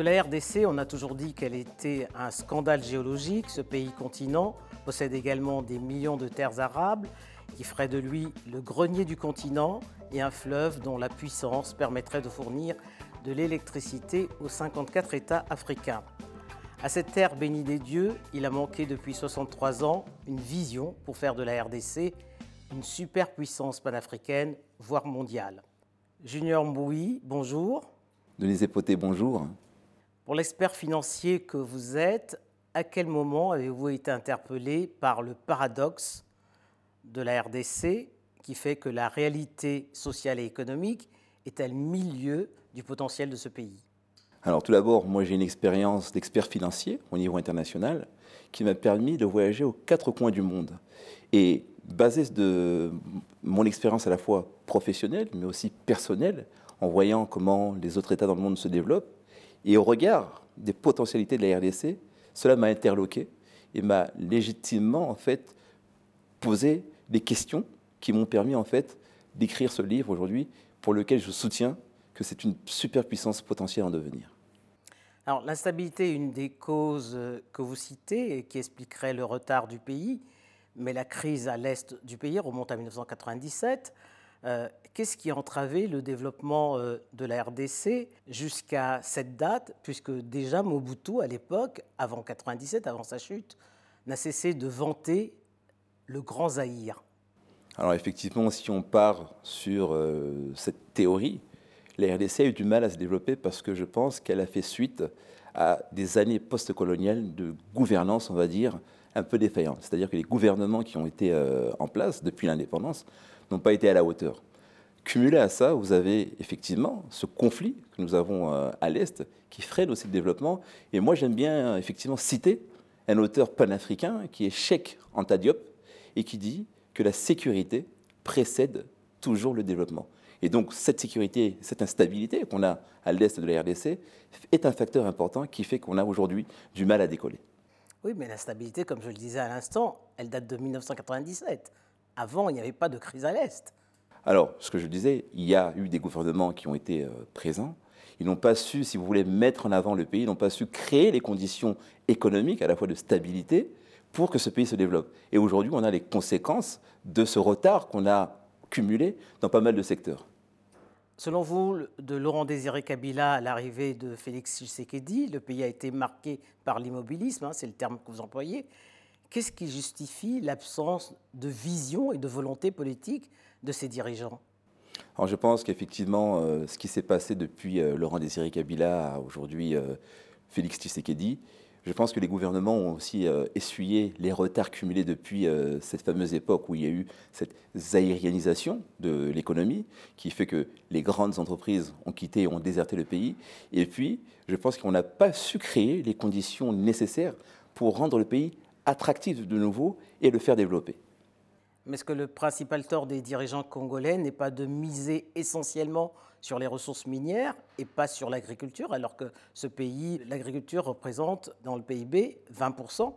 De la RDC, on a toujours dit qu'elle était un scandale géologique. Ce pays-continent possède également des millions de terres arables qui feraient de lui le grenier du continent et un fleuve dont la puissance permettrait de fournir de l'électricité aux 54 États africains. À cette terre bénie des dieux, il a manqué depuis 63 ans une vision pour faire de la RDC une superpuissance panafricaine, voire mondiale. Junior Mboui, bonjour. Denise Poté, bonjour. Pour l'expert financier que vous êtes, à quel moment avez-vous été interpellé par le paradoxe de la RDC qui fait que la réalité sociale et économique est à milieu du potentiel de ce pays? Alors tout d'abord, moi j'ai une expérience d'expert financier au niveau international qui m'a permis de voyager aux quatre coins du monde. Et basé de mon expérience à la fois professionnelle mais aussi personnelle, en voyant comment les autres États dans le monde se développent, et au regard des potentialités de la RDC, cela m'a interloqué et m'a légitimement en fait posé des questions qui m'ont permis en fait d'écrire ce livre aujourd'hui pour lequel je soutiens que c'est une superpuissance potentielle en devenir. Alors l'instabilité est une des causes que vous citez et qui expliquerait le retard du pays, mais la crise à l'est du pays remonte à 1997. Euh, qu'est-ce qui a entravé le développement euh, de la RDC jusqu'à cette date, puisque déjà Mobutu, à l'époque, avant 1997, avant sa chute, n'a cessé de vanter le grand Zaïre Alors effectivement, si on part sur euh, cette théorie, la RDC a eu du mal à se développer parce que je pense qu'elle a fait suite à des années post-coloniales de gouvernance, on va dire, un peu défaillantes. C'est-à-dire que les gouvernements qui ont été en place depuis l'indépendance n'ont pas été à la hauteur. Cumulé à ça, vous avez effectivement ce conflit que nous avons euh, à l'Est qui freine aussi le développement. Et moi, j'aime bien effectivement citer un auteur panafricain qui est Cheikh Anta Diop et qui dit que la sécurité précède toujours le développement. Et donc cette sécurité, cette instabilité qu'on a à l'est de la RDC est un facteur important qui fait qu'on a aujourd'hui du mal à décoller. Oui, mais l'instabilité, comme je le disais à l'instant, elle date de 1997. Avant, il n'y avait pas de crise à l'est. Alors, ce que je disais, il y a eu des gouvernements qui ont été euh, présents. Ils n'ont pas su, si vous voulez, mettre en avant le pays, ils n'ont pas su créer les conditions économiques, à la fois de stabilité, pour que ce pays se développe. Et aujourd'hui, on a les conséquences de ce retard qu'on a cumulé dans pas mal de secteurs. Selon vous, de Laurent Désiré Kabila à l'arrivée de Félix Tshisekedi, le pays a été marqué par l'immobilisme, hein, c'est le terme que vous employez. Qu'est-ce qui justifie l'absence de vision et de volonté politique de ces dirigeants? Alors je pense qu'effectivement, euh, ce qui s'est passé depuis euh, Laurent Désiré Kabila à aujourd'hui euh, Félix Tshisekedi, je pense que les gouvernements ont aussi euh, essuyé les retards cumulés depuis cette fameuse époque où il y a eu cette zaïrianisation de l'économie qui fait que les grandes entreprises ont quitté et ont déserté le pays. Et puis, je pense qu'on n'a pas su créer les conditions nécessaires pour rendre le pays attractif de nouveau et le faire développer. Mais est-ce que le principal tort des dirigeants congolais n'est pas de miser essentiellement sur les ressources minières et pas sur l'agriculture, alors que ce pays, l'agriculture représente dans le PIB 20%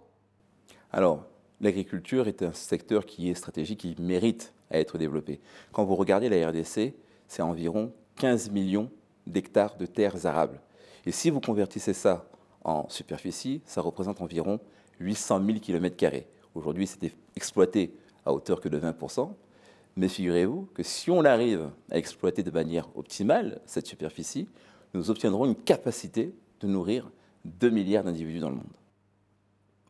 Alors, l'agriculture est un secteur qui est stratégique, qui mérite à être développé. Quand vous regardez la RDC, c'est environ 15 millions d'hectares de terres arables. Et si vous convertissez ça en superficie, ça représente environ 800 000 km. Aujourd'hui, c'était exploité à hauteur que de 20%. Mais figurez-vous que si on arrive à exploiter de manière optimale cette superficie, nous obtiendrons une capacité de nourrir 2 milliards d'individus dans le monde.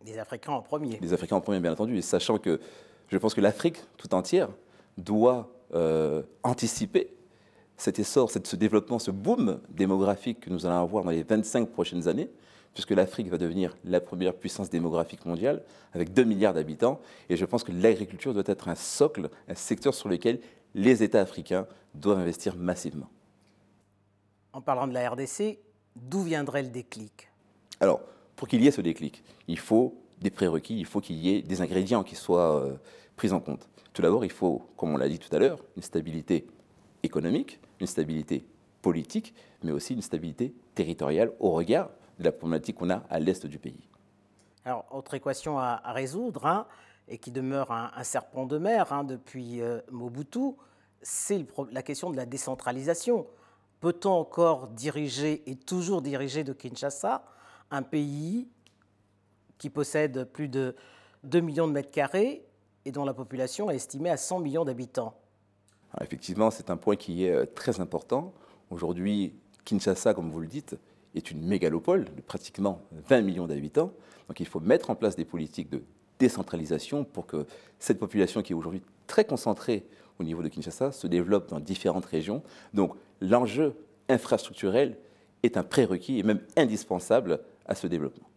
Les Africains en premier. Les Africains en premier, bien entendu. Et sachant que je pense que l'Afrique tout entière doit euh, anticiper cet essor, ce développement, ce boom démographique que nous allons avoir dans les 25 prochaines années, puisque l'Afrique va devenir la première puissance démographique mondiale, avec 2 milliards d'habitants. Et je pense que l'agriculture doit être un socle, un secteur sur lequel les États africains doivent investir massivement. En parlant de la RDC, d'où viendrait le déclic? Alors, pour qu'il y ait ce déclic, il faut des prérequis, il faut qu'il y ait des ingrédients qui soient euh, pris en compte. Tout d'abord, il faut, comme on l'a dit tout à l'heure, une stabilité économique, une stabilité politique, mais aussi une stabilité territoriale au regard de la problématique qu'on a à l'est du pays. Alors, autre équation à, résoudre, hein, et qui demeure un, serpent de mer hein, depuis euh, Mobutu, c'est la question de la décentralisation. peut-on encore diriger et toujours diriger de Kinshasa un pays qui possède plus de 2 millions de mètres carrés et dont la population est estimée à 100 millions d'habitants? Effectivement, c'est un point qui est euh, très important. Aujourd'hui, Kinshasa, comme vous le dites, est une mégalopole de pratiquement 20 millions d'habitants. Donc il faut mettre en place des politiques de décentralisation pour que cette population qui est aujourd'hui très concentrée au niveau de Kinshasa se développe dans différentes régions. Donc l'enjeu infrastructurel est un prérequis et même indispensable à ce développement.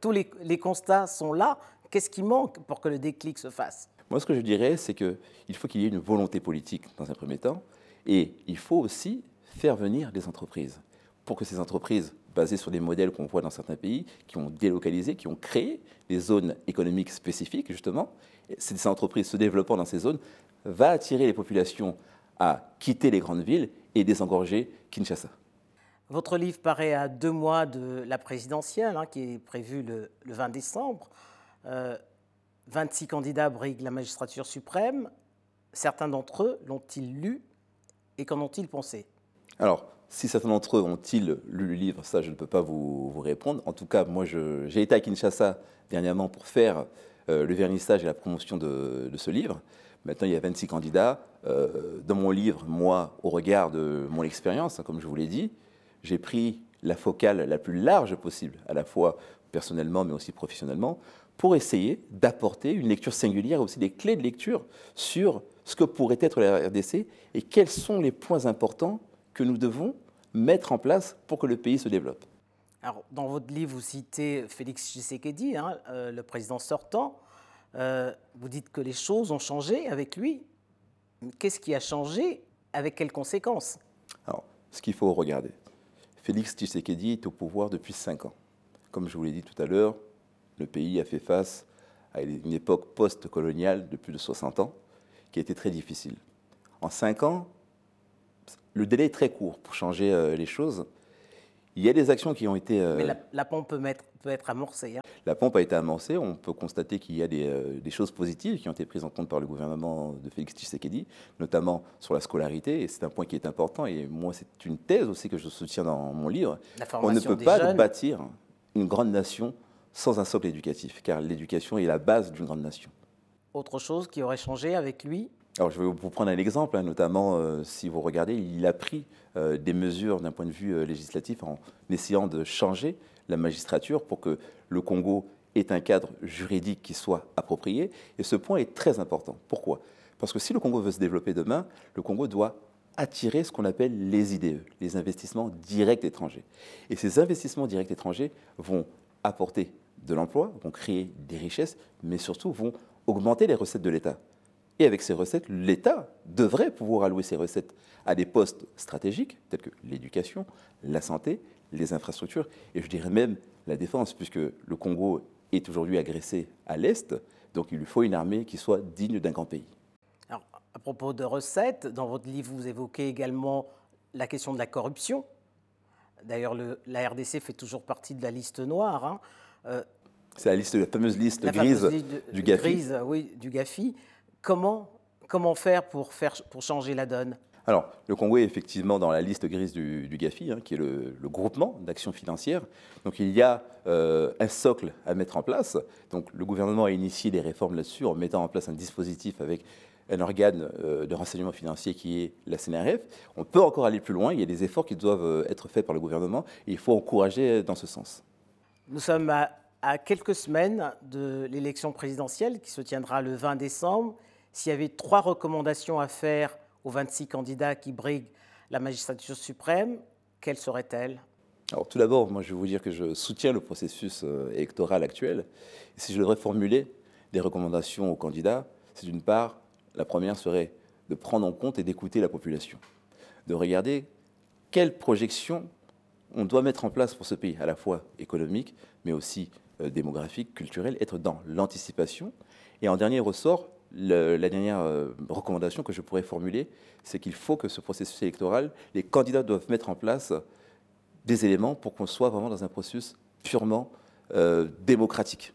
Tous les, les constats sont là. Qu'est-ce qui manque pour que le déclic se fasse? Moi, ce que je dirais, c'est qu'il faut qu'il y ait une volonté politique dans un premier temps, et il faut aussi faire venir des entreprises pour que ces entreprises basées sur des modèles qu'on voit dans certains pays, qui ont délocalisé, qui ont créé des zones économiques spécifiques, justement. ces entreprises se développant dans ces zones va attirer les populations à quitter les grandes villes et désengorger Kinshasa. Votre livre paraît à deux mois de la présidentielle, hein, qui est prévue le, 20 décembre. 26 euh, candidats briguent la magistrature suprême. Certains d'entre eux l'ont-ils lu et qu'en ont-ils pensé? Alors, si certains d'entre eux ont-ils lu le livre, ça je ne peux pas vous, répondre. En tout cas, moi j'ai été à Kinshasa dernièrement pour faire euh, le vernissage et la promotion de, ce livre. Maintenant, il y a 26 candidats. Euh, dans mon livre, moi, au regard de mon expérience, hein, comme je vous l'ai dit, j'ai pris la focale la plus large possible, à la fois personnellement mais aussi professionnellement, pour essayer d'apporter une lecture singulière, aussi des clés de lecture sur ce que pourrait être la RDC et quels sont les points importants que nous devons mettre en place pour que le pays se développe. Alors, dans votre livre, vous citez Félix Tshisekedi, hein, euh, le président sortant. Euh, vous dites que les choses ont changé avec lui. Qu'est-ce qui a changé? Avec quelles conséquences? Alors, ce qu'il faut regarder. Félix Tshisekedi est au pouvoir depuis cinq ans. Comme je vous l'ai dit tout à l'heure, le pays a fait face à une époque post-coloniale de plus de 60 ans qui a été très difficile. En cinq ans, le délai est très court pour changer euh, les choses. Il y a des actions qui ont été. Euh, Mais la, pompe peut, peut, être amorcée. Hein. La pompe a été amorcée. On peut constater qu'il y a euh, des, choses positives qui ont été prises en compte par le gouvernement de Félix Tshisekedi, notamment sur la scolarité. Et c'est un point qui est important. Et moi, c'est une thèse aussi que je soutiens dans mon livre. On ne peut pas bâtir une grande nation sans un socle éducatif, car l'éducation est la base d'une grande nation. Autre chose qui aurait changé avec lui alors, je vais vous prendre un exemple, hein, notamment euh, si vous regardez, il a pris euh, des mesures d'un point de vue euh, législatif en essayant de changer la magistrature pour que le Congo ait un cadre juridique qui soit approprié. Et ce point est très important. Pourquoi? Parce que si le Congo veut se développer demain, le Congo doit attirer ce qu'on appelle les IDE, les investissements directs étrangers. Et ces investissements directs étrangers vont apporter de l'emploi, vont créer des richesses, mais surtout vont augmenter les recettes de l'État. Et avec ces recettes, l'État devrait pouvoir allouer ces recettes à des postes stratégiques, tels que l'éducation, la santé, les infrastructures, et je dirais même la défense, puisque le Congo est aujourd'hui agressé à l'Est, donc il lui faut une armée qui soit digne d'un grand pays. Alors, à propos de recettes, dans votre livre, vous évoquez également la question de la corruption. D'ailleurs, la RDC fait toujours partie de la liste noire. Hein. Euh, C'est la, liste, la fameuse liste grise du GAFI. Grise, oui, du GAFI. Comment, comment faire pour, faire pour changer la donne? Alors, le Congo est effectivement dans la liste grise du, GAFI, hein, qui est le, groupement d'action financière. Donc, il y a euh, un socle à mettre en place. Donc, le gouvernement a initié des réformes là-dessus en mettant en place un dispositif avec un organe euh, de renseignement financier qui est la CNRF. On peut encore aller plus loin. Il y a des efforts qui doivent euh, être faits par le gouvernement et il faut encourager dans ce sens. Nous sommes à, à quelques semaines de l'élection présidentielle qui se tiendra le 20 décembre s'il y avait trois recommandations à faire aux 26 candidats qui briguent la magistrature suprême, quelles seraient-elles? Alors tout d'abord, moi je vais vous dire que je soutiens le processus euh, électoral actuel. Si je devrais formuler des recommandations aux candidats, c'est d'une part, la première serait de prendre en compte et d'écouter la population, de regarder quelles projections on doit mettre en place pour ce pays, à la fois économique, mais aussi euh, démographique, culturel, être dans l'anticipation. Et en dernier ressort, la dernière euh, recommandation que je pourrais formuler, c'est qu'il faut que ce processus électoral, les candidats doivent mettre en place des éléments pour qu'on soit vraiment dans un processus purement euh, démocratique.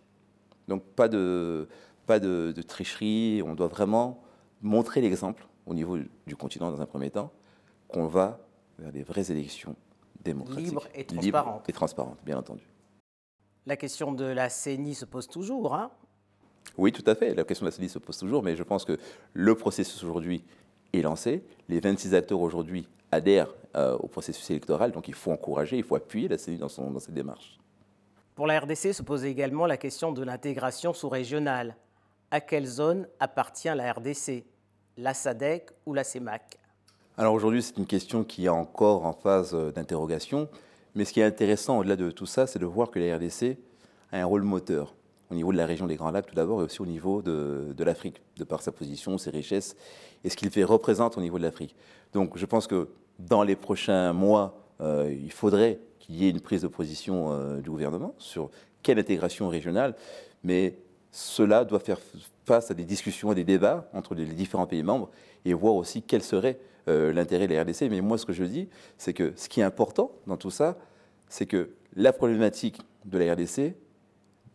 Donc pas de, pas de, tricherie, on doit vraiment montrer l'exemple au niveau du continent dans un premier temps, qu'on va vers des vraies élections démocratiques. Libres et transparentes. et transparentes, bien entendu. La question de la CENI se pose toujours. Hein oui, tout à fait. La question de la CENI se pose toujours, mais je pense que le processus aujourd'hui est lancé. Les 26 acteurs aujourd'hui adhèrent euh, au processus électoral, donc il faut encourager, il faut appuyer la CENI dans, son, dans cette démarche. Pour la RDC se pose également la question de l'intégration sous-régionale. À quelle zone appartient la RDC La SADEC ou la CEMAC Alors aujourd'hui, c'est une question qui est encore en phase euh, d'interrogation. Mais ce qui est intéressant au-delà de tout ça, c'est de voir que la RDC a un rôle moteur au niveau de la région des Grands Lacs tout d'abord et aussi au niveau de, de l'Afrique, de par sa position, ses richesses et ce qu'il fait représente au niveau de l'Afrique. Donc je pense que dans les prochains mois, euh, il faudrait qu'il y ait une prise de position euh, du gouvernement sur quelle intégration régionale, mais cela doit faire face à des discussions et des débats entre les différents pays membres et voir aussi quel serait euh, l'intérêt de la RDC. Mais moi, ce que je dis, c'est que ce qui est important dans tout ça, c'est que la problématique de la RDC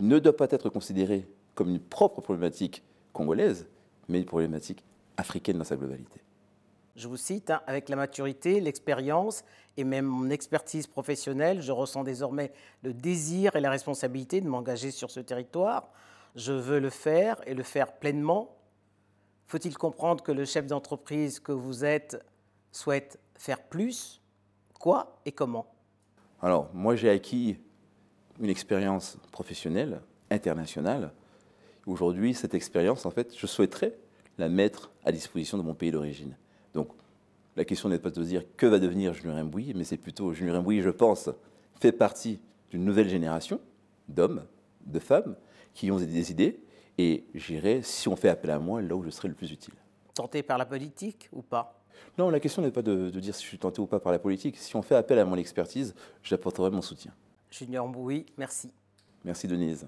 ne doit pas être considérée comme une propre problématique congolaise, mais une problématique africaine dans sa globalité. Je vous cite, hein, avec la maturité, l'expérience et même mon expertise professionnelle, je ressens désormais le désir et la responsabilité de m'engager sur ce territoire. Je veux le faire et le faire pleinement. Faut-il comprendre que le chef d'entreprise que vous êtes souhaite faire plus? Quoi et comment? Alors, moi j'ai acquis une expérience professionnelle, internationale. Aujourd'hui, cette expérience, en fait, je souhaiterais la mettre à disposition de mon pays d'origine. Donc, la question n'est pas de se dire que va devenir Julien Mbouy, mais c'est plutôt Julien Mbouy, je pense, fait partie d'une nouvelle génération d'hommes, de femmes qui ont des idées, et j'irai, si on fait appel à moi, là où je serai le plus utile. Tenté par la politique ou pas? Non, la question n'est pas de, de, dire si je suis tenté ou pas par la politique. Si on fait appel à mon expertise, j'apporterai mon soutien. Junior Mbouy, merci. Merci Denise.